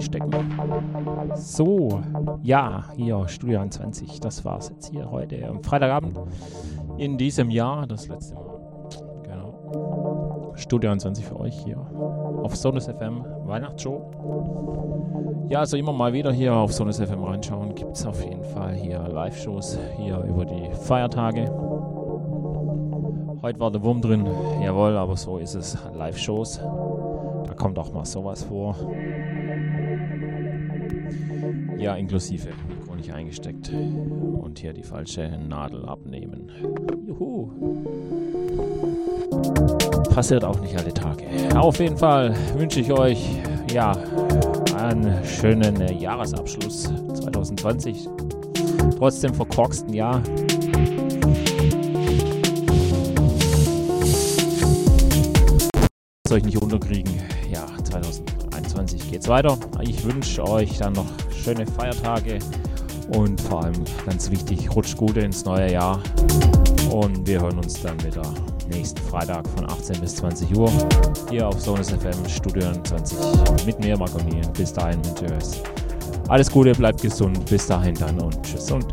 sollten wir auch einstecken. So, ja, hier, Studio 21. Das war's jetzt hier heute am Freitagabend in diesem Jahr. Das letzte Mal. Genau. Studio 21 für euch hier auf Sonus FM Weihnachtsshow. Ja, also immer mal wieder hier auf Sonus FM reinschauen. Gibt es auf jeden Fall hier Live-Shows hier über die Feiertage. Heute war der Wurm drin, jawohl, aber so ist es. Live-Shows. Da kommt auch mal sowas vor. Ja, inklusive nicht eingesteckt. Und hier die falsche Nadel abnehmen. Juhu. Passiert auch nicht alle Tage. Auf jeden Fall wünsche ich euch ja einen schönen Jahresabschluss 2020. Trotzdem verkorksten Jahr. euch nicht unterkriegen. Ja, 2021 geht's weiter. Ich wünsche euch dann noch schöne Feiertage und vor allem ganz wichtig, rutscht gut ins neue Jahr. Und wir hören uns dann wieder nächsten Freitag von 18 bis 20 Uhr hier auf Sonus FM Studio 20 mit mir, Marco Bis dahin wünsche alles Gute, bleibt gesund. Bis dahin dann und tschüss und